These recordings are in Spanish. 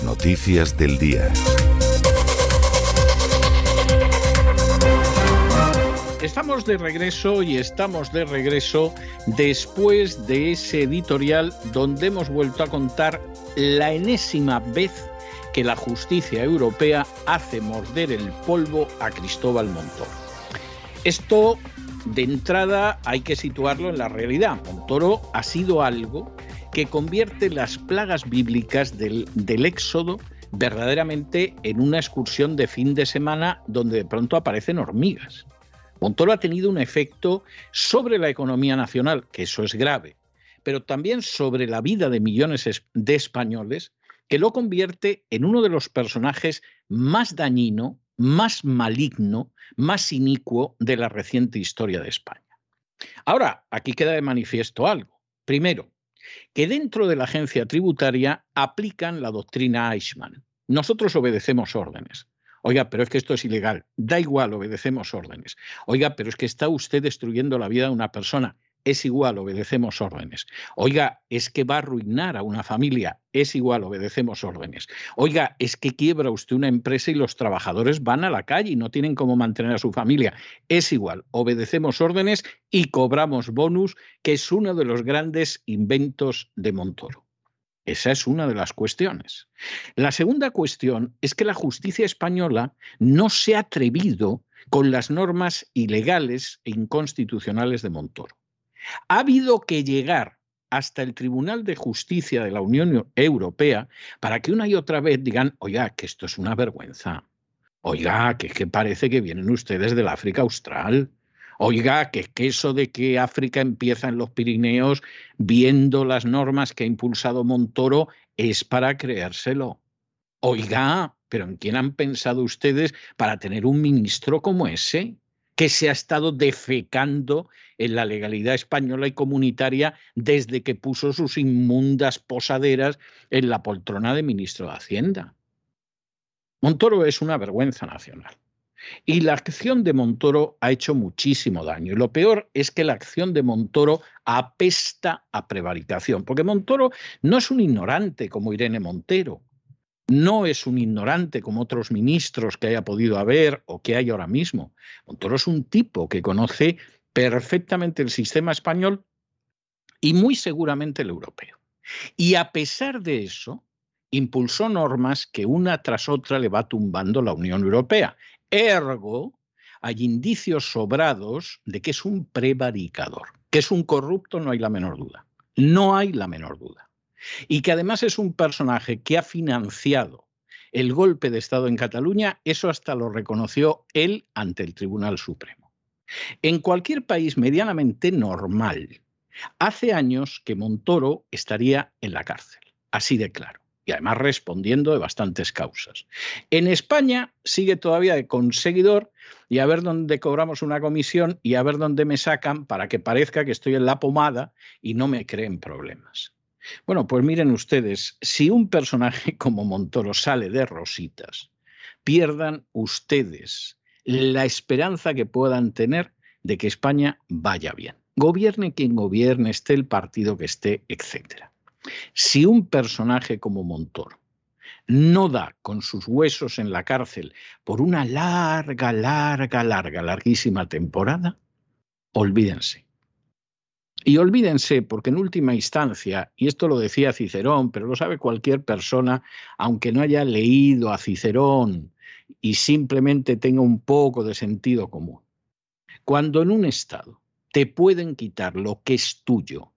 Noticias del día. Estamos de regreso y estamos de regreso después de ese editorial donde hemos vuelto a contar la enésima vez que la justicia europea hace morder el polvo a Cristóbal Montoro. Esto, de entrada, hay que situarlo en la realidad. Montoro ha sido algo que convierte las plagas bíblicas del, del Éxodo verdaderamente en una excursión de fin de semana donde de pronto aparecen hormigas. Montoro ha tenido un efecto sobre la economía nacional, que eso es grave, pero también sobre la vida de millones de españoles, que lo convierte en uno de los personajes más dañino, más maligno, más inicuo de la reciente historia de España. Ahora, aquí queda de manifiesto algo. Primero, que dentro de la agencia tributaria aplican la doctrina Eichmann. Nosotros obedecemos órdenes. Oiga, pero es que esto es ilegal. Da igual, obedecemos órdenes. Oiga, pero es que está usted destruyendo la vida de una persona. Es igual, obedecemos órdenes. Oiga, es que va a arruinar a una familia. Es igual, obedecemos órdenes. Oiga, es que quiebra usted una empresa y los trabajadores van a la calle y no tienen cómo mantener a su familia. Es igual, obedecemos órdenes y cobramos bonus, que es uno de los grandes inventos de Montoro. Esa es una de las cuestiones. La segunda cuestión es que la justicia española no se ha atrevido con las normas ilegales e inconstitucionales de Montoro. Ha habido que llegar hasta el Tribunal de Justicia de la Unión Europea para que una y otra vez digan, oiga, que esto es una vergüenza. Oiga, que, que parece que vienen ustedes del África Austral. Oiga, que, que eso de que África empieza en los Pirineos viendo las normas que ha impulsado Montoro es para creérselo. Oiga, pero ¿en quién han pensado ustedes para tener un ministro como ese? Que se ha estado defecando en la legalidad española y comunitaria desde que puso sus inmundas posaderas en la poltrona de ministro de Hacienda. Montoro es una vergüenza nacional. Y la acción de Montoro ha hecho muchísimo daño. Y lo peor es que la acción de Montoro apesta a prevaricación, porque Montoro no es un ignorante como Irene Montero, no es un ignorante como otros ministros que haya podido haber o que hay ahora mismo. Montoro es un tipo que conoce perfectamente el sistema español y muy seguramente el europeo. Y a pesar de eso, impulsó normas que una tras otra le va tumbando la Unión Europea. Ergo, hay indicios sobrados de que es un prevaricador, que es un corrupto, no hay la menor duda. No hay la menor duda. Y que además es un personaje que ha financiado el golpe de Estado en Cataluña, eso hasta lo reconoció él ante el Tribunal Supremo. En cualquier país medianamente normal, hace años que Montoro estaría en la cárcel, así de claro y además respondiendo de bastantes causas. En España sigue todavía de conseguidor y a ver dónde cobramos una comisión y a ver dónde me sacan para que parezca que estoy en la pomada y no me creen problemas. Bueno, pues miren ustedes, si un personaje como Montoro sale de rositas, pierdan ustedes la esperanza que puedan tener de que España vaya bien. Gobierne quien gobierne, esté el partido que esté, etcétera. Si un personaje como Montoro no da con sus huesos en la cárcel por una larga, larga, larga, larguísima temporada, olvídense. Y olvídense, porque en última instancia, y esto lo decía Cicerón, pero lo sabe cualquier persona, aunque no haya leído a Cicerón y simplemente tenga un poco de sentido común, cuando en un Estado te pueden quitar lo que es tuyo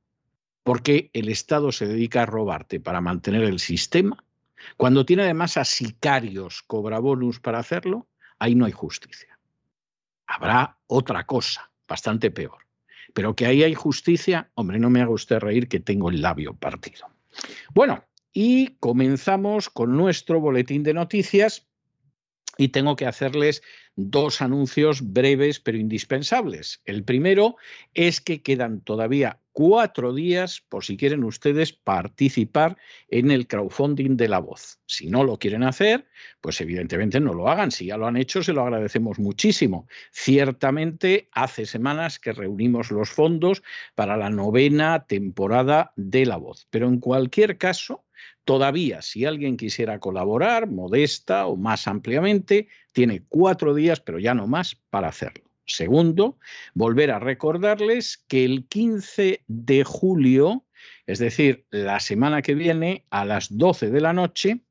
porque el Estado se dedica a robarte para mantener el sistema, cuando tiene además a sicarios cobra bonus para hacerlo, ahí no hay justicia. Habrá otra cosa, bastante peor. Pero que ahí hay justicia, hombre, no me haga usted reír que tengo el labio partido. Bueno, y comenzamos con nuestro boletín de noticias y tengo que hacerles dos anuncios breves pero indispensables. El primero es que quedan todavía cuatro días por si quieren ustedes participar en el crowdfunding de la voz. Si no lo quieren hacer, pues evidentemente no lo hagan. Si ya lo han hecho, se lo agradecemos muchísimo. Ciertamente hace semanas que reunimos los fondos para la novena temporada de la voz. Pero en cualquier caso, Todavía, si alguien quisiera colaborar, modesta o más ampliamente, tiene cuatro días, pero ya no más, para hacerlo. Segundo, volver a recordarles que el 15 de julio, es decir, la semana que viene, a las 12 de la noche,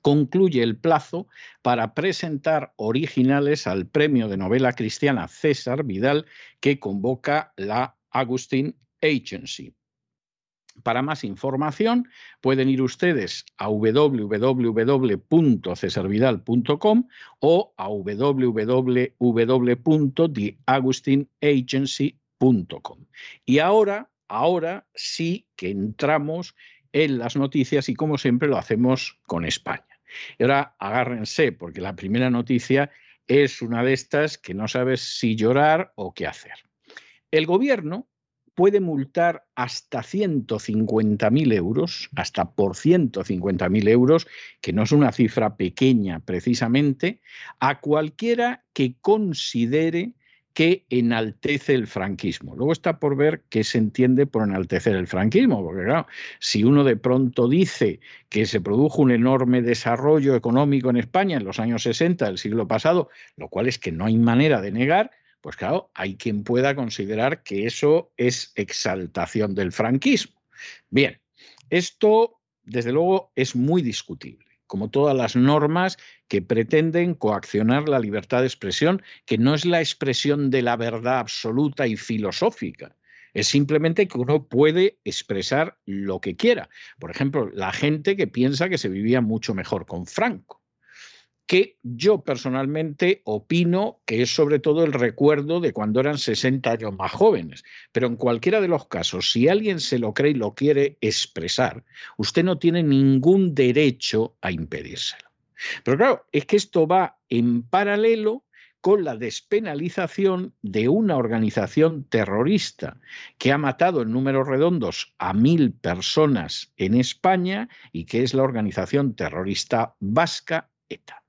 concluye el plazo para presentar originales al premio de novela cristiana César Vidal que convoca la Agustín Agency. Para más información pueden ir ustedes a www.cesarvidal.com o a www.theagustinagency.com. Y ahora, ahora sí que entramos en las noticias y como siempre lo hacemos con España. Y ahora agárrense porque la primera noticia es una de estas que no sabes si llorar o qué hacer. El gobierno puede multar hasta 150.000 euros, hasta por 150.000 euros, que no es una cifra pequeña precisamente, a cualquiera que considere que enaltece el franquismo. Luego está por ver qué se entiende por enaltecer el franquismo, porque claro, si uno de pronto dice que se produjo un enorme desarrollo económico en España en los años 60 del siglo pasado, lo cual es que no hay manera de negar, pues claro, hay quien pueda considerar que eso es exaltación del franquismo. Bien, esto desde luego es muy discutible, como todas las normas que pretenden coaccionar la libertad de expresión, que no es la expresión de la verdad absoluta y filosófica, es simplemente que uno puede expresar lo que quiera. Por ejemplo, la gente que piensa que se vivía mucho mejor con Franco que yo personalmente opino que es sobre todo el recuerdo de cuando eran 60 años más jóvenes. Pero en cualquiera de los casos, si alguien se lo cree y lo quiere expresar, usted no tiene ningún derecho a impedírselo. Pero claro, es que esto va en paralelo con la despenalización de una organización terrorista que ha matado en números redondos a mil personas en España y que es la organización terrorista vasca ETA.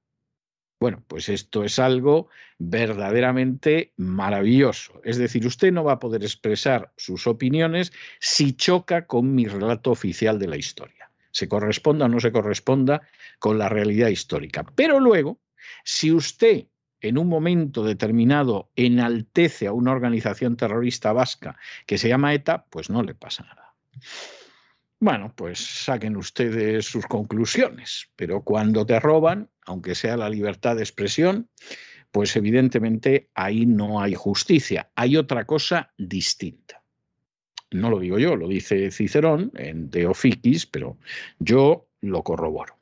Bueno, pues esto es algo verdaderamente maravilloso. Es decir, usted no va a poder expresar sus opiniones si choca con mi relato oficial de la historia. Se corresponda o no se corresponda con la realidad histórica. Pero luego, si usted en un momento determinado enaltece a una organización terrorista vasca que se llama ETA, pues no le pasa nada. Bueno, pues saquen ustedes sus conclusiones, pero cuando te roban, aunque sea la libertad de expresión, pues evidentemente ahí no hay justicia, hay otra cosa distinta. No lo digo yo, lo dice Cicerón en De pero yo lo corroboro.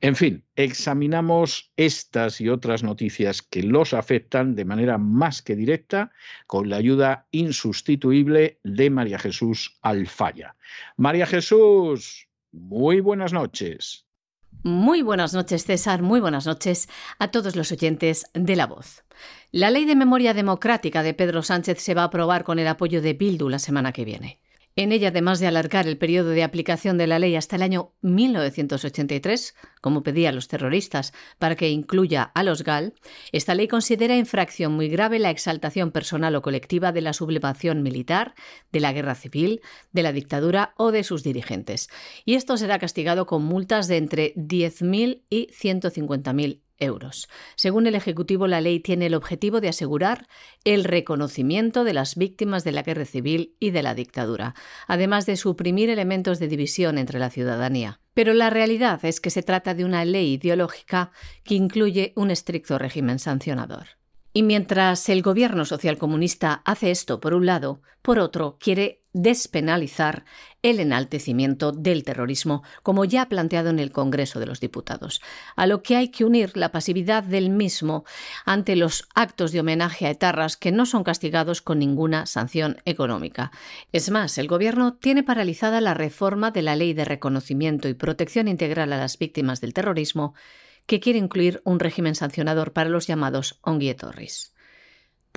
En fin, examinamos estas y otras noticias que los afectan de manera más que directa con la ayuda insustituible de María Jesús Alfaya. María Jesús, muy buenas noches. Muy buenas noches, César. Muy buenas noches a todos los oyentes de La Voz. La Ley de Memoria Democrática de Pedro Sánchez se va a aprobar con el apoyo de Bildu la semana que viene. En ella, además de alargar el periodo de aplicación de la ley hasta el año 1983, como pedían los terroristas, para que incluya a los GAL, esta ley considera infracción muy grave la exaltación personal o colectiva de la sublevación militar, de la guerra civil, de la dictadura o de sus dirigentes. Y esto será castigado con multas de entre 10.000 y 150.000 euros. Según el Ejecutivo, la ley tiene el objetivo de asegurar el reconocimiento de las víctimas de la guerra civil y de la dictadura, además de suprimir elementos de división entre la ciudadanía. Pero la realidad es que se trata de una ley ideológica que incluye un estricto régimen sancionador. Y mientras el gobierno socialcomunista hace esto por un lado, por otro quiere despenalizar el enaltecimiento del terrorismo, como ya ha planteado en el Congreso de los Diputados, a lo que hay que unir la pasividad del mismo ante los actos de homenaje a etarras que no son castigados con ninguna sanción económica. Es más, el Gobierno tiene paralizada la reforma de la Ley de Reconocimiento y Protección Integral a las Víctimas del Terrorismo, que quiere incluir un régimen sancionador para los llamados onguietorris.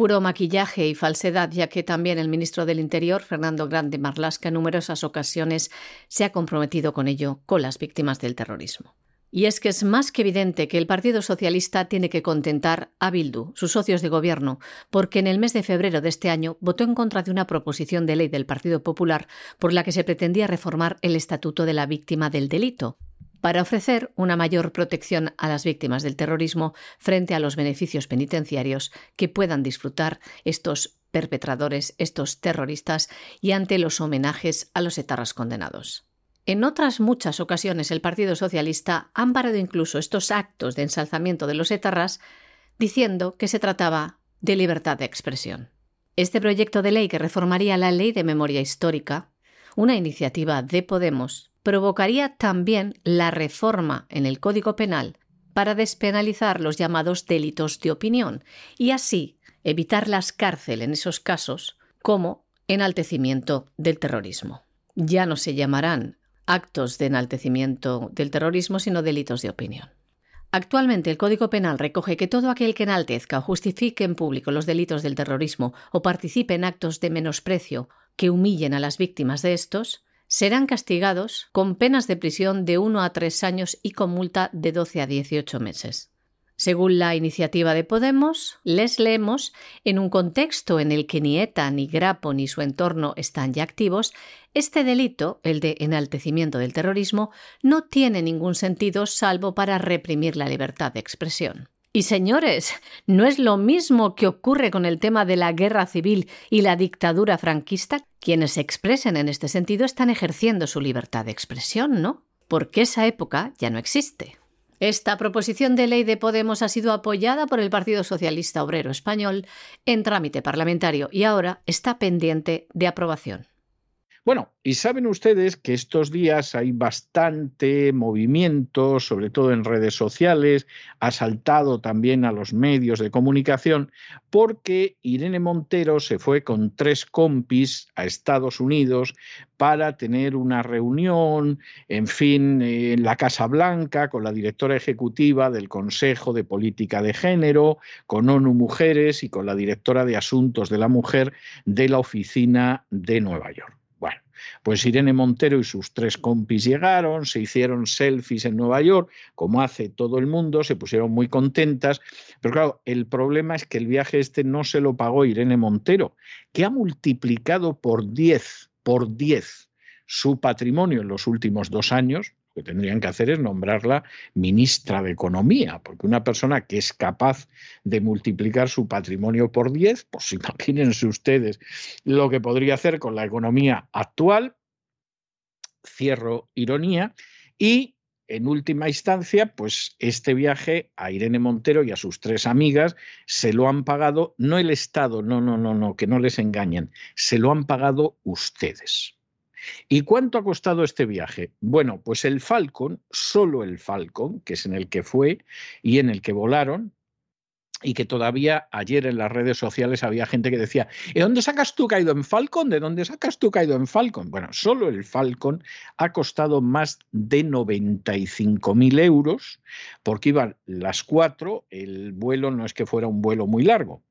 Puro maquillaje y falsedad, ya que también el ministro del Interior, Fernando Grande Marlasca, en numerosas ocasiones se ha comprometido con ello, con las víctimas del terrorismo. Y es que es más que evidente que el Partido Socialista tiene que contentar a Bildu, sus socios de gobierno, porque en el mes de febrero de este año votó en contra de una proposición de ley del Partido Popular por la que se pretendía reformar el Estatuto de la Víctima del Delito, para ofrecer una mayor protección a las víctimas del terrorismo frente a los beneficios penitenciarios que puedan disfrutar estos perpetradores, estos terroristas, y ante los homenajes a los etarras condenados. En otras muchas ocasiones el Partido Socialista ha amparado incluso estos actos de ensalzamiento de los etarras diciendo que se trataba de libertad de expresión. Este proyecto de ley que reformaría la Ley de Memoria Histórica, una iniciativa de Podemos, provocaría también la reforma en el Código Penal para despenalizar los llamados delitos de opinión y así evitar las cárceles en esos casos como enaltecimiento del terrorismo. Ya no se llamarán actos de enaltecimiento del terrorismo, sino delitos de opinión. Actualmente el Código Penal recoge que todo aquel que enaltezca o justifique en público los delitos del terrorismo o participe en actos de menosprecio que humillen a las víctimas de estos, serán castigados con penas de prisión de 1 a 3 años y con multa de 12 a 18 meses. Según la iniciativa de Podemos, les leemos, en un contexto en el que ni ETA, ni Grapo, ni su entorno están ya activos, este delito, el de enaltecimiento del terrorismo, no tiene ningún sentido salvo para reprimir la libertad de expresión. Y señores, no es lo mismo que ocurre con el tema de la guerra civil y la dictadura franquista. Quienes se expresen en este sentido están ejerciendo su libertad de expresión, ¿no? Porque esa época ya no existe. Esta proposición de ley de Podemos ha sido apoyada por el Partido Socialista Obrero Español en trámite parlamentario y ahora está pendiente de aprobación. Bueno, y saben ustedes que estos días hay bastante movimiento, sobre todo en redes sociales, ha saltado también a los medios de comunicación, porque Irene Montero se fue con tres compis a Estados Unidos para tener una reunión, en fin, en la Casa Blanca con la directora ejecutiva del Consejo de Política de Género, con ONU Mujeres y con la directora de Asuntos de la Mujer de la Oficina de Nueva York. Pues Irene Montero y sus tres compis llegaron, se hicieron selfies en Nueva York, como hace todo el mundo, se pusieron muy contentas, pero claro, el problema es que el viaje este no se lo pagó Irene Montero, que ha multiplicado por 10, por 10 su patrimonio en los últimos dos años, que tendrían que hacer es nombrarla ministra de Economía, porque una persona que es capaz de multiplicar su patrimonio por 10, pues imagínense ustedes lo que podría hacer con la economía actual. Cierro ironía. Y en última instancia, pues este viaje a Irene Montero y a sus tres amigas se lo han pagado, no el Estado, no, no, no, no, que no les engañen, se lo han pagado ustedes. ¿Y cuánto ha costado este viaje? Bueno, pues el Falcon, solo el Falcon, que es en el que fue y en el que volaron, y que todavía ayer en las redes sociales había gente que decía, ¿de dónde sacas tú caído en Falcon? ¿De dónde sacas tú caído en Falcon? Bueno, solo el Falcon ha costado más de 95.000 euros, porque iban las cuatro, el vuelo no es que fuera un vuelo muy largo,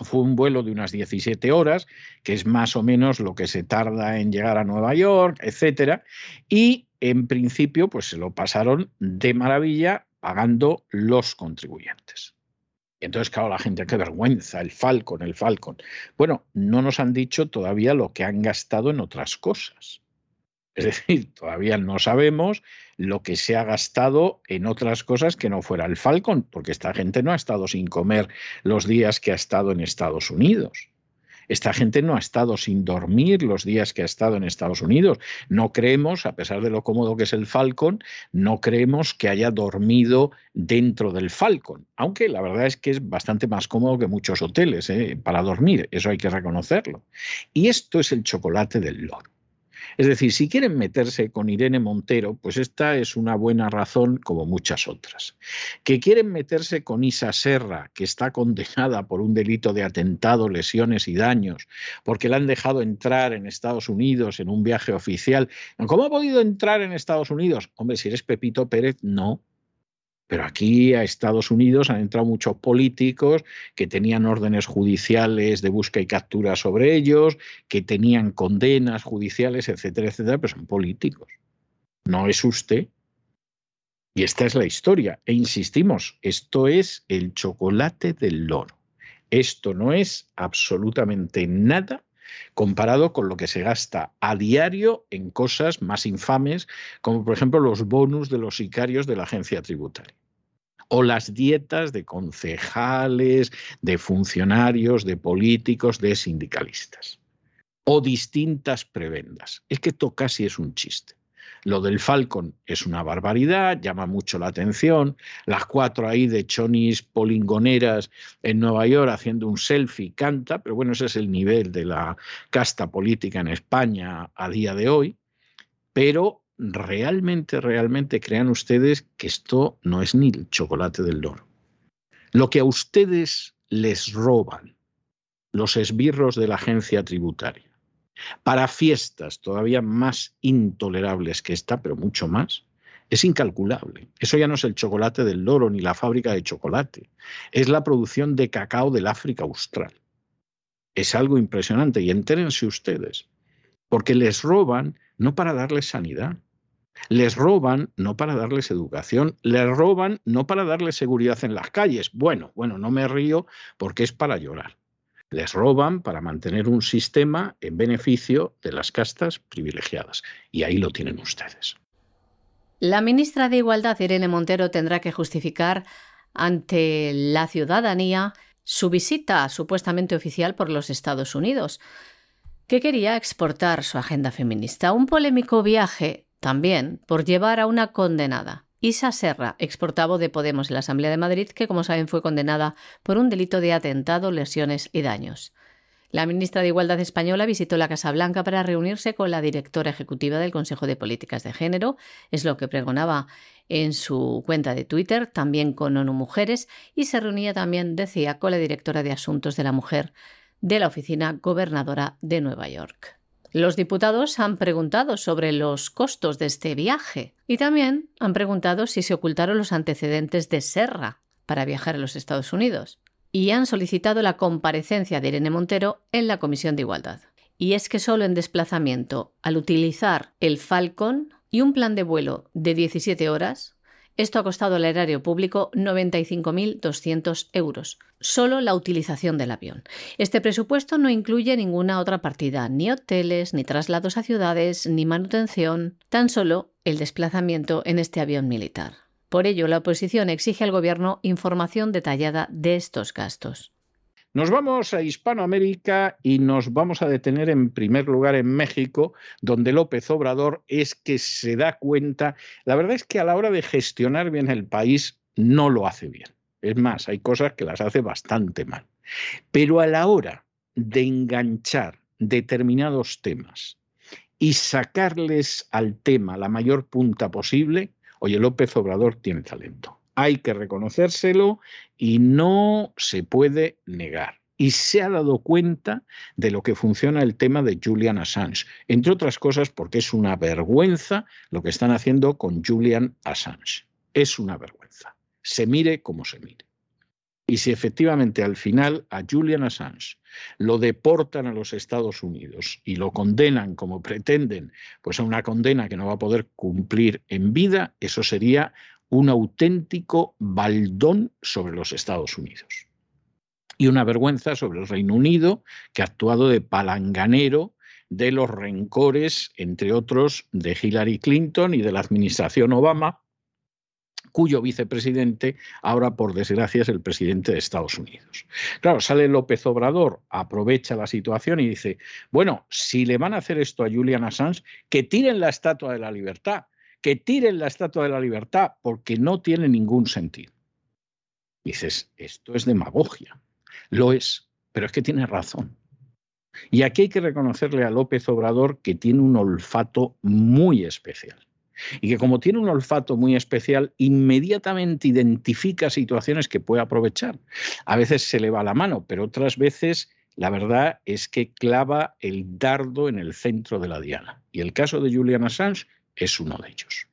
fue un vuelo de unas 17 horas, que es más o menos lo que se tarda en llegar a Nueva York, etcétera, y en principio pues se lo pasaron de maravilla pagando los contribuyentes. Y entonces, claro, la gente, qué vergüenza, el Falcon, el Falcon. Bueno, no nos han dicho todavía lo que han gastado en otras cosas. Es decir, todavía no sabemos lo que se ha gastado en otras cosas que no fuera el Falcon, porque esta gente no ha estado sin comer los días que ha estado en Estados Unidos. Esta gente no ha estado sin dormir los días que ha estado en Estados Unidos. No creemos, a pesar de lo cómodo que es el Falcon, no creemos que haya dormido dentro del Falcon, aunque la verdad es que es bastante más cómodo que muchos hoteles ¿eh? para dormir, eso hay que reconocerlo. Y esto es el chocolate del loro. Es decir, si quieren meterse con Irene Montero, pues esta es una buena razón como muchas otras. Que quieren meterse con Isa Serra, que está condenada por un delito de atentado, lesiones y daños, porque la han dejado entrar en Estados Unidos en un viaje oficial. ¿Cómo ha podido entrar en Estados Unidos? Hombre, si eres Pepito Pérez, no. Pero aquí a Estados Unidos han entrado muchos políticos que tenían órdenes judiciales de busca y captura sobre ellos, que tenían condenas judiciales, etcétera, etcétera, pero son políticos. No es usted. Y esta es la historia. E insistimos, esto es el chocolate del loro. Esto no es absolutamente nada comparado con lo que se gasta a diario en cosas más infames, como por ejemplo los bonus de los sicarios de la agencia tributaria o las dietas de concejales, de funcionarios, de políticos, de sindicalistas, o distintas prebendas. Es que esto casi es un chiste. Lo del Falcon es una barbaridad, llama mucho la atención. Las cuatro ahí de chonis polingoneras en Nueva York haciendo un selfie canta, pero bueno, ese es el nivel de la casta política en España a día de hoy. Pero realmente, realmente crean ustedes que esto no es ni el chocolate del loro. Lo que a ustedes les roban los esbirros de la agencia tributaria para fiestas todavía más intolerables que esta, pero mucho más, es incalculable. Eso ya no es el chocolate del loro ni la fábrica de chocolate, es la producción de cacao del África Austral. Es algo impresionante y entérense ustedes, porque les roban no para darles sanidad, les roban no para darles educación, les roban no para darles seguridad en las calles. Bueno, bueno, no me río porque es para llorar. Les roban para mantener un sistema en beneficio de las castas privilegiadas. Y ahí lo tienen ustedes. La ministra de Igualdad, Irene Montero, tendrá que justificar ante la ciudadanía su visita supuestamente oficial por los Estados Unidos, que quería exportar su agenda feminista. Un polémico viaje también por llevar a una condenada, Isa Serra, exportavo de Podemos en la Asamblea de Madrid, que como saben fue condenada por un delito de atentado, lesiones y daños. La ministra de Igualdad española visitó la Casa Blanca para reunirse con la directora ejecutiva del Consejo de Políticas de Género, es lo que pregonaba en su cuenta de Twitter, también con ONU Mujeres, y se reunía también, decía, con la directora de Asuntos de la Mujer de la Oficina Gobernadora de Nueva York. Los diputados han preguntado sobre los costos de este viaje y también han preguntado si se ocultaron los antecedentes de Serra para viajar a los Estados Unidos y han solicitado la comparecencia de Irene Montero en la Comisión de Igualdad. Y es que solo en desplazamiento, al utilizar el Falcon y un plan de vuelo de 17 horas, esto ha costado al erario público 95.200 euros, solo la utilización del avión. Este presupuesto no incluye ninguna otra partida, ni hoteles, ni traslados a ciudades, ni manutención, tan solo el desplazamiento en este avión militar. Por ello, la oposición exige al Gobierno información detallada de estos gastos. Nos vamos a Hispanoamérica y nos vamos a detener en primer lugar en México, donde López Obrador es que se da cuenta, la verdad es que a la hora de gestionar bien el país no lo hace bien. Es más, hay cosas que las hace bastante mal. Pero a la hora de enganchar determinados temas y sacarles al tema la mayor punta posible, oye, López Obrador tiene talento hay que reconocérselo y no se puede negar. Y se ha dado cuenta de lo que funciona el tema de Julian Assange, entre otras cosas porque es una vergüenza lo que están haciendo con Julian Assange. Es una vergüenza. Se mire como se mire. Y si efectivamente al final a Julian Assange lo deportan a los Estados Unidos y lo condenan como pretenden, pues a una condena que no va a poder cumplir en vida, eso sería un auténtico baldón sobre los Estados Unidos. Y una vergüenza sobre el Reino Unido, que ha actuado de palanganero de los rencores, entre otros, de Hillary Clinton y de la administración Obama, cuyo vicepresidente ahora, por desgracia, es el presidente de Estados Unidos. Claro, sale López Obrador, aprovecha la situación y dice, bueno, si le van a hacer esto a Julian Assange, que tiren la Estatua de la Libertad, que tiren la Estatua de la Libertad porque no tiene ningún sentido. Dices, esto es demagogia. Lo es, pero es que tiene razón. Y aquí hay que reconocerle a López Obrador que tiene un olfato muy especial. Y que como tiene un olfato muy especial, inmediatamente identifica situaciones que puede aprovechar. A veces se le va la mano, pero otras veces la verdad es que clava el dardo en el centro de la diana. Y el caso de Julian Assange es uno de ellos.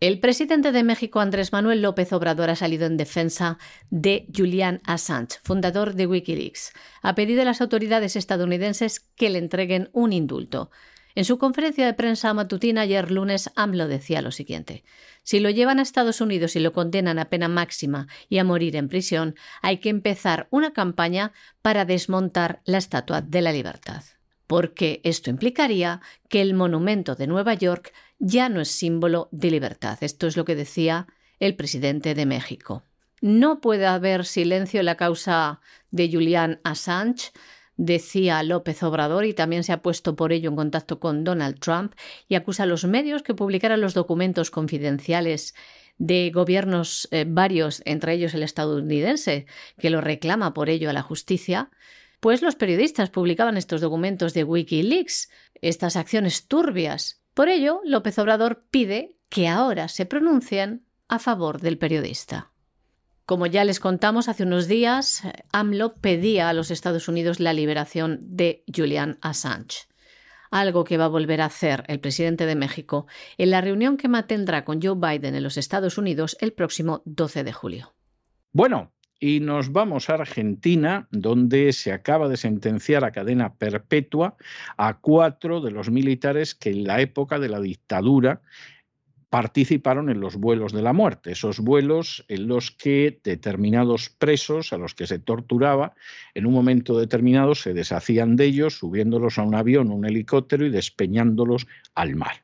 El presidente de México, Andrés Manuel López Obrador, ha salido en defensa de Julian Assange, fundador de Wikileaks. Ha pedido a las autoridades estadounidenses que le entreguen un indulto. En su conferencia de prensa matutina ayer lunes, AMLO decía lo siguiente. Si lo llevan a Estados Unidos y lo condenan a pena máxima y a morir en prisión, hay que empezar una campaña para desmontar la Estatua de la Libertad porque esto implicaría que el monumento de Nueva York ya no es símbolo de libertad. Esto es lo que decía el presidente de México. No puede haber silencio en la causa de Julian Assange, decía López Obrador, y también se ha puesto por ello en contacto con Donald Trump y acusa a los medios que publicaran los documentos confidenciales de gobiernos eh, varios, entre ellos el estadounidense, que lo reclama por ello a la justicia, pues los periodistas publicaban estos documentos de Wikileaks, estas acciones turbias. Por ello, López Obrador pide que ahora se pronuncien a favor del periodista. Como ya les contamos hace unos días, AMLO pedía a los Estados Unidos la liberación de Julian Assange, algo que va a volver a hacer el presidente de México en la reunión que mantendrá con Joe Biden en los Estados Unidos el próximo 12 de julio. Bueno, y nos vamos a Argentina, donde se acaba de sentenciar a cadena perpetua a cuatro de los militares que en la época de la dictadura participaron en los vuelos de la muerte, esos vuelos en los que determinados presos a los que se torturaba, en un momento determinado se deshacían de ellos, subiéndolos a un avión, un helicóptero y despeñándolos al mar.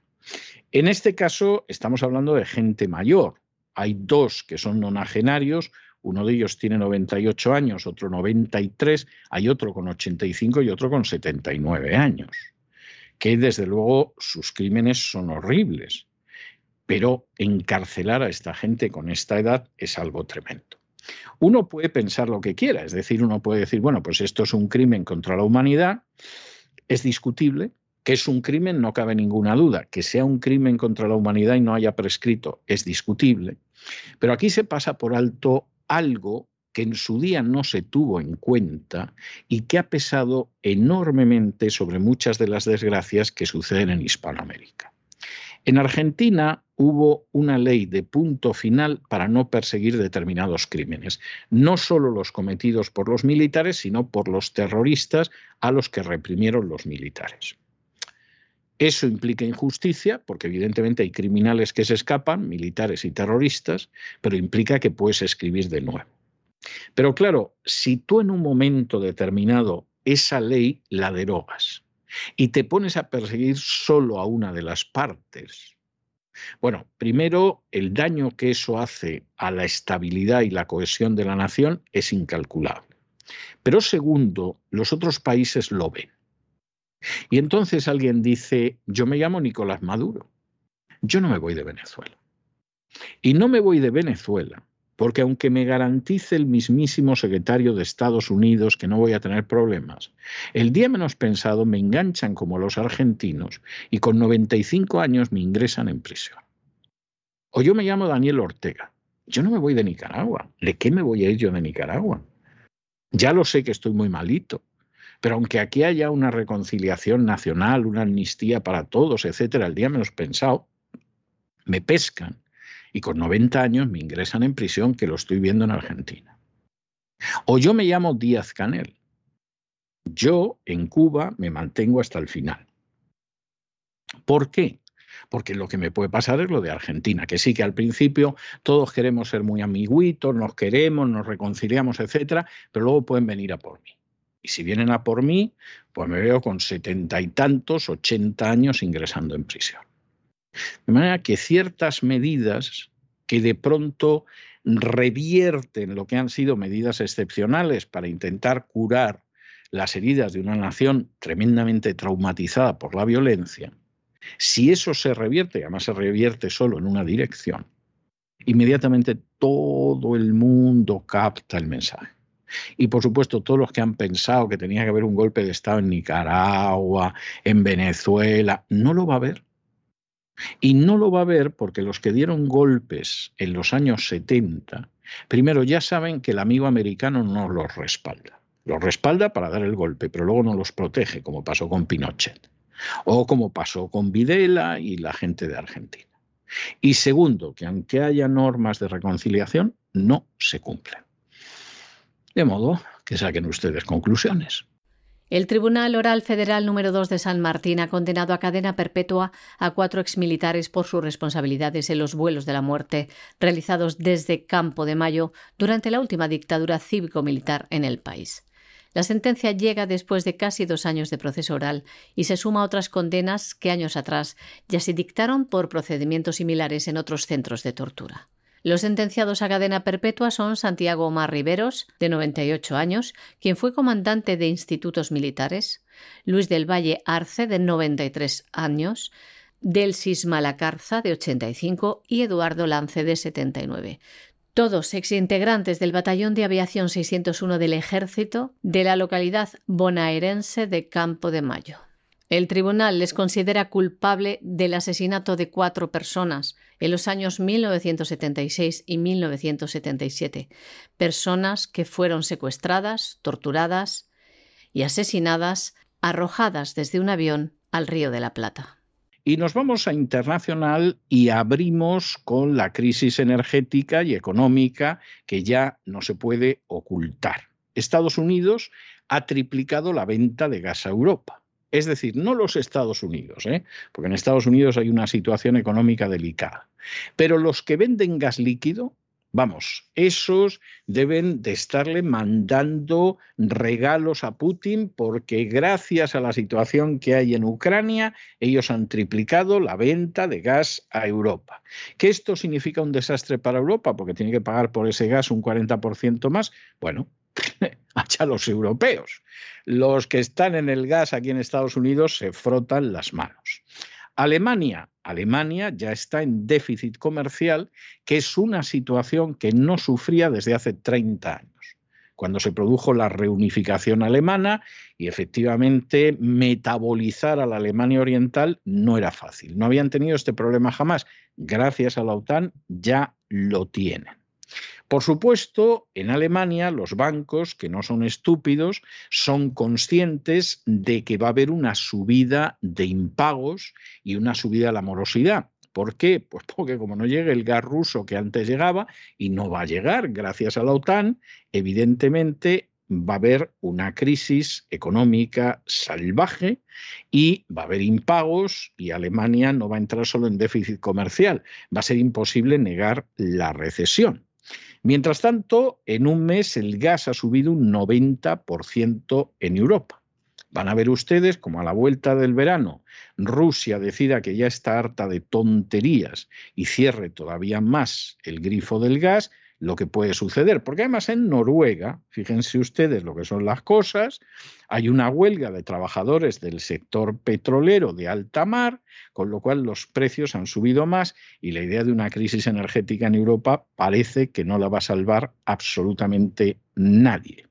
En este caso estamos hablando de gente mayor. Hay dos que son nonagenarios, uno de ellos tiene 98 años, otro 93, hay otro con 85 y otro con 79 años, que desde luego sus crímenes son horribles, pero encarcelar a esta gente con esta edad es algo tremendo. Uno puede pensar lo que quiera, es decir, uno puede decir, bueno, pues esto es un crimen contra la humanidad, es discutible, que es un crimen no cabe ninguna duda, que sea un crimen contra la humanidad y no haya prescrito es discutible, pero aquí se pasa por alto algo que en su día no se tuvo en cuenta y que ha pesado enormemente sobre muchas de las desgracias que suceden en Hispanoamérica. En Argentina hubo una ley de punto final para no perseguir determinados crímenes, no solo los cometidos por los militares, sino por los terroristas a los que reprimieron los militares. Eso implica injusticia, porque evidentemente hay criminales que se escapan, militares y terroristas, pero implica que puedes escribir de nuevo. Pero claro, si tú en un momento determinado esa ley la derogas y te pones a perseguir solo a una de las partes, bueno, primero, el daño que eso hace a la estabilidad y la cohesión de la nación es incalculable. Pero segundo, los otros países lo ven. Y entonces alguien dice, yo me llamo Nicolás Maduro, yo no me voy de Venezuela. Y no me voy de Venezuela porque aunque me garantice el mismísimo secretario de Estados Unidos que no voy a tener problemas, el día menos pensado me enganchan como los argentinos y con 95 años me ingresan en prisión. O yo me llamo Daniel Ortega. Yo no me voy de Nicaragua. ¿De qué me voy a ir yo de Nicaragua? Ya lo sé que estoy muy malito, pero aunque aquí haya una reconciliación nacional, una amnistía para todos, etcétera, el día menos pensado, me pescan y con 90 años me ingresan en prisión, que lo estoy viendo en Argentina. O yo me llamo Díaz Canel. Yo en Cuba me mantengo hasta el final. ¿Por qué? Porque lo que me puede pasar es lo de Argentina, que sí que al principio todos queremos ser muy amiguitos, nos queremos, nos reconciliamos, etcétera, pero luego pueden venir a por mí. Y si vienen a por mí, pues me veo con setenta y tantos, ochenta años ingresando en prisión. De manera que ciertas medidas que de pronto revierten lo que han sido medidas excepcionales para intentar curar las heridas de una nación tremendamente traumatizada por la violencia, si eso se revierte, y además se revierte solo en una dirección, inmediatamente todo el mundo capta el mensaje. Y por supuesto, todos los que han pensado que tenía que haber un golpe de Estado en Nicaragua, en Venezuela, no lo va a haber. Y no lo va a ver porque los que dieron golpes en los años 70, primero ya saben que el amigo americano no los respalda. Los respalda para dar el golpe, pero luego no los protege, como pasó con Pinochet. O como pasó con Videla y la gente de Argentina. Y segundo, que aunque haya normas de reconciliación, no se cumplen. De modo que saquen ustedes conclusiones. El Tribunal Oral Federal número 2 de San Martín ha condenado a cadena perpetua a cuatro exmilitares por sus responsabilidades en los vuelos de la muerte realizados desde Campo de Mayo durante la última dictadura cívico-militar en el país. La sentencia llega después de casi dos años de proceso oral y se suma a otras condenas que años atrás ya se dictaron por procedimientos similares en otros centros de tortura. Los sentenciados a cadena perpetua son Santiago Omar Riveros, de 98 años, quien fue comandante de institutos militares, Luis del Valle Arce, de 93 años, Delsis Malacarza, de 85, y Eduardo Lance, de 79. Todos exintegrantes del Batallón de Aviación 601 del Ejército de la localidad bonaerense de Campo de Mayo. El tribunal les considera culpable del asesinato de cuatro personas en los años 1976 y 1977, personas que fueron secuestradas, torturadas y asesinadas arrojadas desde un avión al Río de la Plata. Y nos vamos a internacional y abrimos con la crisis energética y económica que ya no se puede ocultar. Estados Unidos ha triplicado la venta de gas a Europa es decir, no los Estados Unidos, ¿eh? porque en Estados Unidos hay una situación económica delicada, pero los que venden gas líquido, vamos, esos deben de estarle mandando regalos a Putin porque gracias a la situación que hay en Ucrania, ellos han triplicado la venta de gas a Europa. ¿Que esto significa un desastre para Europa? Porque tiene que pagar por ese gas un 40% más. Bueno, hacha los europeos. Los que están en el gas aquí en Estados Unidos se frotan las manos. Alemania, Alemania ya está en déficit comercial, que es una situación que no sufría desde hace 30 años cuando se produjo la reunificación alemana y efectivamente metabolizar a la Alemania Oriental no era fácil. No habían tenido este problema jamás. Gracias a la OTAN ya lo tienen. Por supuesto, en Alemania los bancos, que no son estúpidos, son conscientes de que va a haber una subida de impagos y una subida de la morosidad. ¿Por qué? Pues porque como no llegue el gas ruso que antes llegaba y no va a llegar gracias a la OTAN, evidentemente va a haber una crisis económica salvaje y va a haber impagos y Alemania no va a entrar solo en déficit comercial. Va a ser imposible negar la recesión. Mientras tanto, en un mes el gas ha subido un 90% en Europa. Van a ver ustedes como a la vuelta del verano Rusia decida que ya está harta de tonterías y cierre todavía más el grifo del gas, lo que puede suceder. Porque además en Noruega, fíjense ustedes lo que son las cosas, hay una huelga de trabajadores del sector petrolero de alta mar, con lo cual los precios han subido más y la idea de una crisis energética en Europa parece que no la va a salvar absolutamente nadie.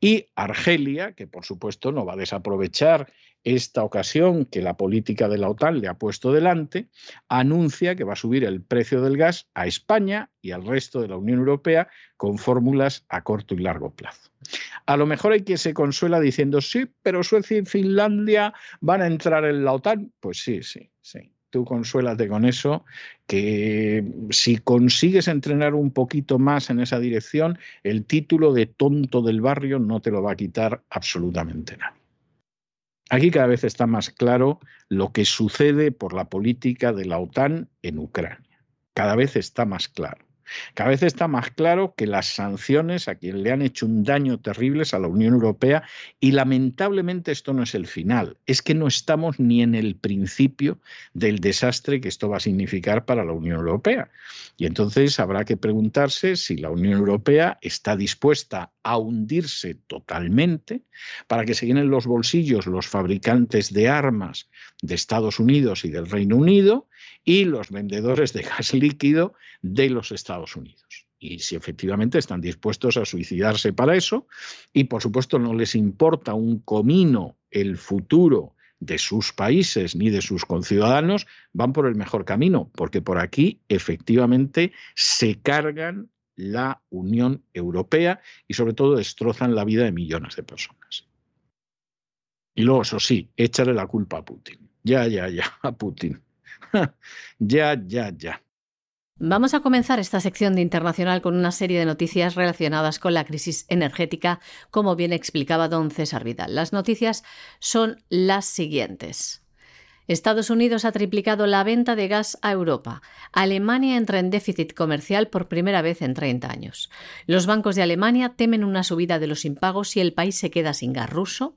Y Argelia, que por supuesto no va a desaprovechar esta ocasión que la política de la OTAN le ha puesto delante, anuncia que va a subir el precio del gas a España y al resto de la Unión Europea con fórmulas a corto y largo plazo. A lo mejor hay quien se consuela diciendo, sí, pero Suecia y Finlandia van a entrar en la OTAN. Pues sí, sí, sí tú consuélate con eso, que si consigues entrenar un poquito más en esa dirección, el título de tonto del barrio no te lo va a quitar absolutamente nadie. Aquí cada vez está más claro lo que sucede por la política de la OTAN en Ucrania. Cada vez está más claro. Cada vez está más claro que las sanciones a quien le han hecho un daño terrible a la Unión Europea y lamentablemente esto no es el final, es que no estamos ni en el principio del desastre que esto va a significar para la Unión Europea. Y entonces habrá que preguntarse si la Unión Europea está dispuesta a hundirse totalmente para que se llenen los bolsillos los fabricantes de armas de Estados Unidos y del Reino Unido y los vendedores de gas líquido de los Estados Unidos. Y si efectivamente están dispuestos a suicidarse para eso, y por supuesto no les importa un comino el futuro de sus países ni de sus conciudadanos, van por el mejor camino, porque por aquí efectivamente se cargan la Unión Europea y sobre todo destrozan la vida de millones de personas. Y luego, eso sí, échale la culpa a Putin. Ya, ya, ya, a Putin. ya, ya, ya. Vamos a comenzar esta sección de internacional con una serie de noticias relacionadas con la crisis energética, como bien explicaba don César Vidal. Las noticias son las siguientes. Estados Unidos ha triplicado la venta de gas a Europa. Alemania entra en déficit comercial por primera vez en 30 años. Los bancos de Alemania temen una subida de los impagos si el país se queda sin gas ruso.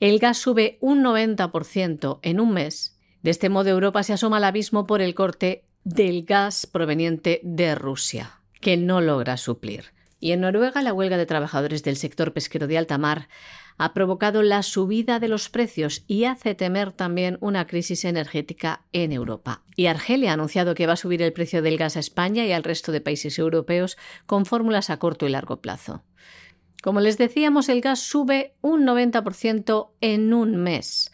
El gas sube un 90% en un mes de este modo, Europa se asoma al abismo por el corte del gas proveniente de Rusia, que no logra suplir. Y en Noruega, la huelga de trabajadores del sector pesquero de alta mar ha provocado la subida de los precios y hace temer también una crisis energética en Europa. Y Argelia ha anunciado que va a subir el precio del gas a España y al resto de países europeos con fórmulas a corto y largo plazo. Como les decíamos, el gas sube un 90% en un mes.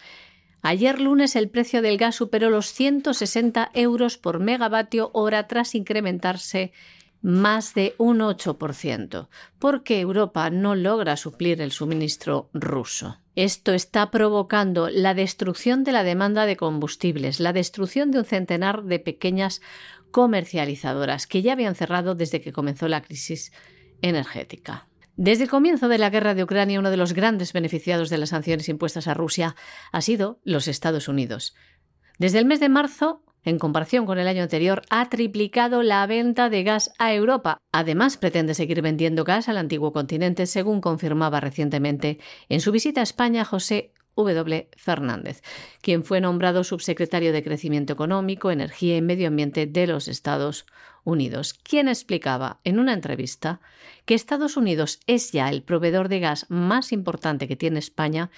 Ayer lunes el precio del gas superó los 160 euros por megavatio hora tras incrementarse más de un 8%, porque Europa no logra suplir el suministro ruso. Esto está provocando la destrucción de la demanda de combustibles, la destrucción de un centenar de pequeñas comercializadoras que ya habían cerrado desde que comenzó la crisis energética. Desde el comienzo de la guerra de Ucrania, uno de los grandes beneficiados de las sanciones impuestas a Rusia ha sido los Estados Unidos. Desde el mes de marzo, en comparación con el año anterior, ha triplicado la venta de gas a Europa. Además, pretende seguir vendiendo gas al antiguo continente, según confirmaba recientemente en su visita a España José W. Fernández, quien fue nombrado subsecretario de Crecimiento Económico, Energía y Medio Ambiente de los Estados Unidos, quien explicaba en una entrevista que Estados Unidos es ya el proveedor de gas más importante que tiene España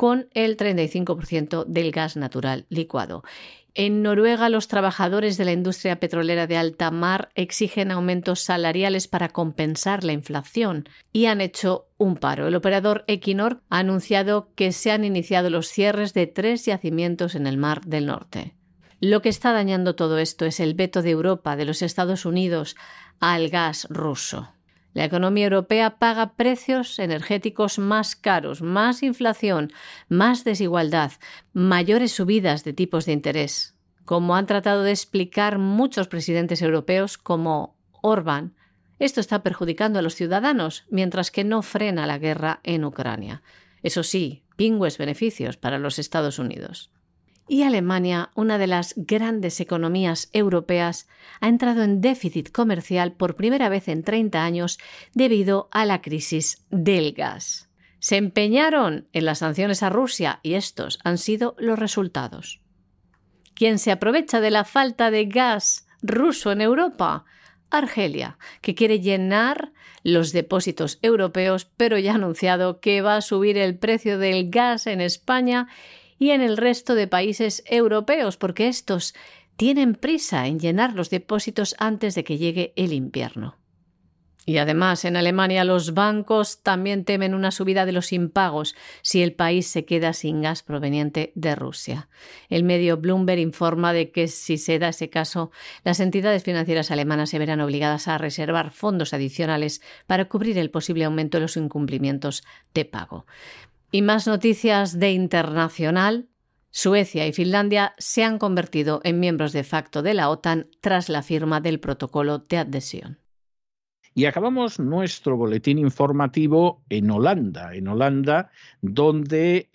con el 35% del gas natural licuado. En Noruega, los trabajadores de la industria petrolera de alta mar exigen aumentos salariales para compensar la inflación y han hecho un paro. El operador Equinor ha anunciado que se han iniciado los cierres de tres yacimientos en el Mar del Norte. Lo que está dañando todo esto es el veto de Europa, de los Estados Unidos, al gas ruso. La economía europea paga precios energéticos más caros, más inflación, más desigualdad, mayores subidas de tipos de interés, como han tratado de explicar muchos presidentes europeos como Orbán. Esto está perjudicando a los ciudadanos, mientras que no frena la guerra en Ucrania. Eso sí, pingües beneficios para los Estados Unidos y Alemania, una de las grandes economías europeas, ha entrado en déficit comercial por primera vez en 30 años debido a la crisis del gas. Se empeñaron en las sanciones a Rusia y estos han sido los resultados. ¿Quién se aprovecha de la falta de gas ruso en Europa? Argelia, que quiere llenar los depósitos europeos, pero ya ha anunciado que va a subir el precio del gas en España y en el resto de países europeos, porque estos tienen prisa en llenar los depósitos antes de que llegue el invierno. Y además, en Alemania los bancos también temen una subida de los impagos si el país se queda sin gas proveniente de Rusia. El medio Bloomberg informa de que si se da ese caso, las entidades financieras alemanas se verán obligadas a reservar fondos adicionales para cubrir el posible aumento de los incumplimientos de pago. Y más noticias de internacional. Suecia y Finlandia se han convertido en miembros de facto de la OTAN tras la firma del protocolo de adhesión. Y acabamos nuestro boletín informativo en Holanda, en Holanda, donde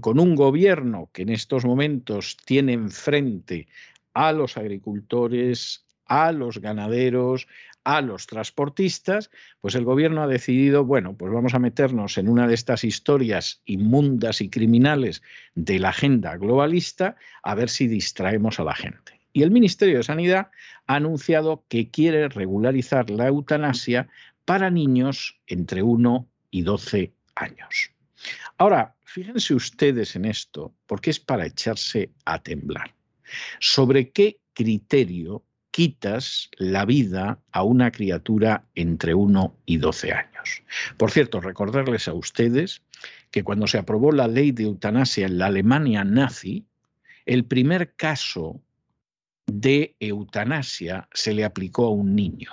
con un gobierno que en estos momentos tiene enfrente a los agricultores, a los ganaderos, a los transportistas, pues el gobierno ha decidido, bueno, pues vamos a meternos en una de estas historias inmundas y criminales de la agenda globalista a ver si distraemos a la gente. Y el Ministerio de Sanidad ha anunciado que quiere regularizar la eutanasia para niños entre 1 y 12 años. Ahora, fíjense ustedes en esto, porque es para echarse a temblar. ¿Sobre qué criterio quitas la vida a una criatura entre 1 y 12 años. Por cierto, recordarles a ustedes que cuando se aprobó la ley de eutanasia en la Alemania nazi, el primer caso de eutanasia se le aplicó a un niño,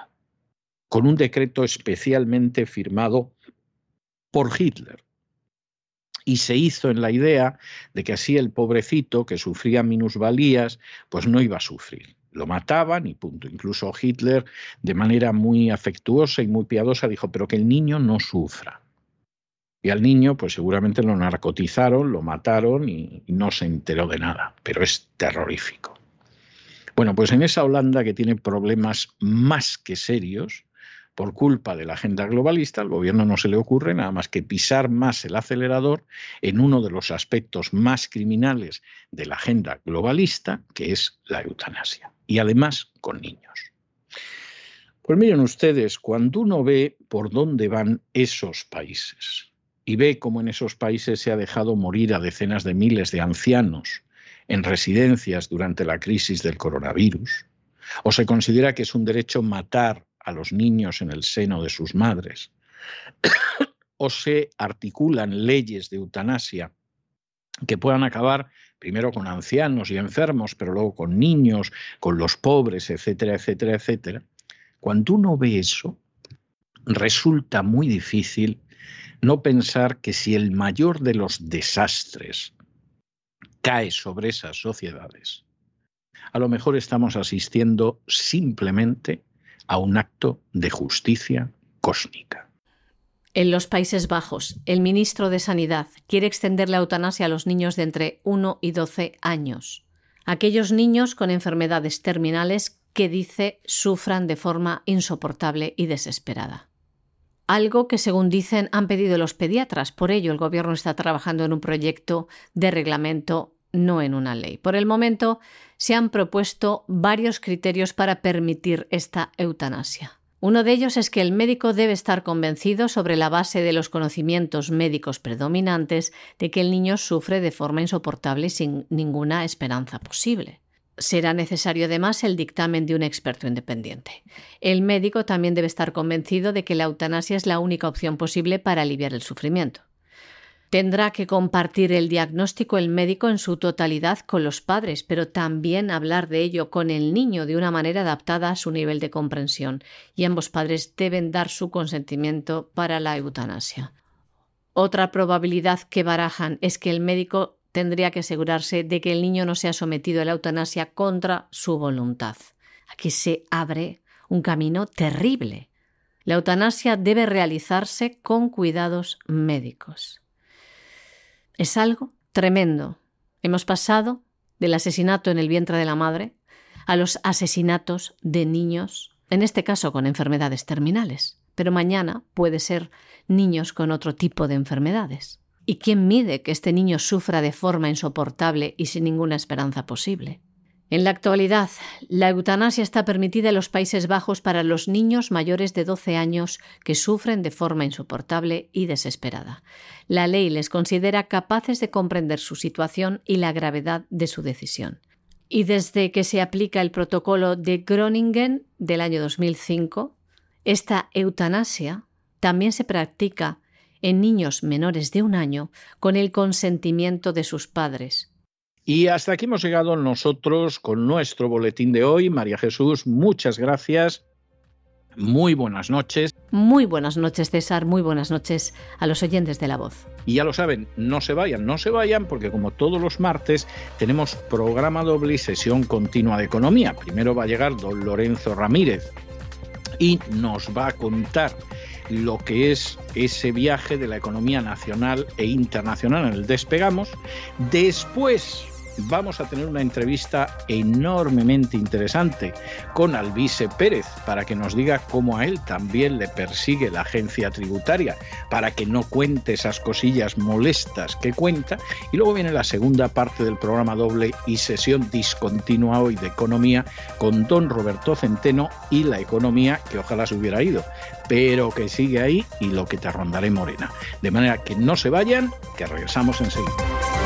con un decreto especialmente firmado por Hitler. Y se hizo en la idea de que así el pobrecito que sufría minusvalías, pues no iba a sufrir lo mataban y punto. Incluso Hitler, de manera muy afectuosa y muy piadosa, dijo, pero que el niño no sufra. Y al niño, pues seguramente lo narcotizaron, lo mataron y, no se enteró de nada, pero es terrorífico. Bueno, pues en esa Holanda que tiene problemas más que serios, por culpa de la agenda globalista, al gobierno no se le ocurre nada más que pisar más el acelerador en uno de los aspectos más criminales de la agenda globalista, que es la eutanasia. Y además con niños. Pues miren ustedes, cuando uno ve por dónde van esos países y ve cómo en esos países se ha dejado morir a decenas de miles de ancianos en residencias durante la crisis del coronavirus, o se considera que es un derecho matar a los niños en el seno de sus madres, o se articulan leyes de eutanasia que puedan acabar primero con ancianos y enfermos, pero luego con niños, con los pobres, etcétera, etcétera, etcétera. Cuando uno ve eso, resulta muy difícil no pensar que si el mayor de los desastres cae sobre esas sociedades, a lo mejor estamos asistiendo simplemente a un acto de justicia cósmica. En los Países Bajos, el ministro de Sanidad quiere extender la eutanasia a los niños de entre 1 y 12 años. Aquellos niños con enfermedades terminales que dice sufran de forma insoportable y desesperada. Algo que, según dicen, han pedido los pediatras. Por ello, el Gobierno está trabajando en un proyecto de reglamento, no en una ley. Por el momento, se han propuesto varios criterios para permitir esta eutanasia. Uno de ellos es que el médico debe estar convencido sobre la base de los conocimientos médicos predominantes de que el niño sufre de forma insoportable sin ninguna esperanza posible. Será necesario además el dictamen de un experto independiente. El médico también debe estar convencido de que la eutanasia es la única opción posible para aliviar el sufrimiento. Tendrá que compartir el diagnóstico el médico en su totalidad con los padres, pero también hablar de ello con el niño de una manera adaptada a su nivel de comprensión, y ambos padres deben dar su consentimiento para la eutanasia. Otra probabilidad que barajan es que el médico tendría que asegurarse de que el niño no sea sometido a la eutanasia contra su voluntad. Aquí se abre un camino terrible. La eutanasia debe realizarse con cuidados médicos. Es algo tremendo. Hemos pasado del asesinato en el vientre de la madre a los asesinatos de niños, en este caso con enfermedades terminales, pero mañana puede ser niños con otro tipo de enfermedades. ¿Y quién mide que este niño sufra de forma insoportable y sin ninguna esperanza posible? En la actualidad, la eutanasia está permitida en los Países Bajos para los niños mayores de 12 años que sufren de forma insoportable y desesperada. La ley les considera capaces de comprender su situación y la gravedad de su decisión. Y desde que se aplica el protocolo de Groningen del año 2005, esta eutanasia también se practica en niños menores de un año con el consentimiento de sus padres, y hasta aquí hemos llegado nosotros con nuestro boletín de hoy. María Jesús, muchas gracias. Muy buenas noches. Muy buenas noches, César. Muy buenas noches a los oyentes de la voz. Y ya lo saben, no se vayan, no se vayan, porque como todos los martes tenemos programa doble y sesión continua de economía. Primero va a llegar don Lorenzo Ramírez y nos va a contar lo que es ese viaje de la economía nacional e internacional en el despegamos. Después vamos a tener una entrevista enormemente interesante con Alvise Pérez para que nos diga cómo a él también le persigue la agencia tributaria, para que no cuente esas cosillas molestas que cuenta. Y luego viene la segunda parte del programa doble y sesión discontinua hoy de economía con don Roberto Centeno y la economía que ojalá se hubiera ido, pero que sigue ahí y lo que te rondaré morena. De manera que no se vayan, que regresamos enseguida.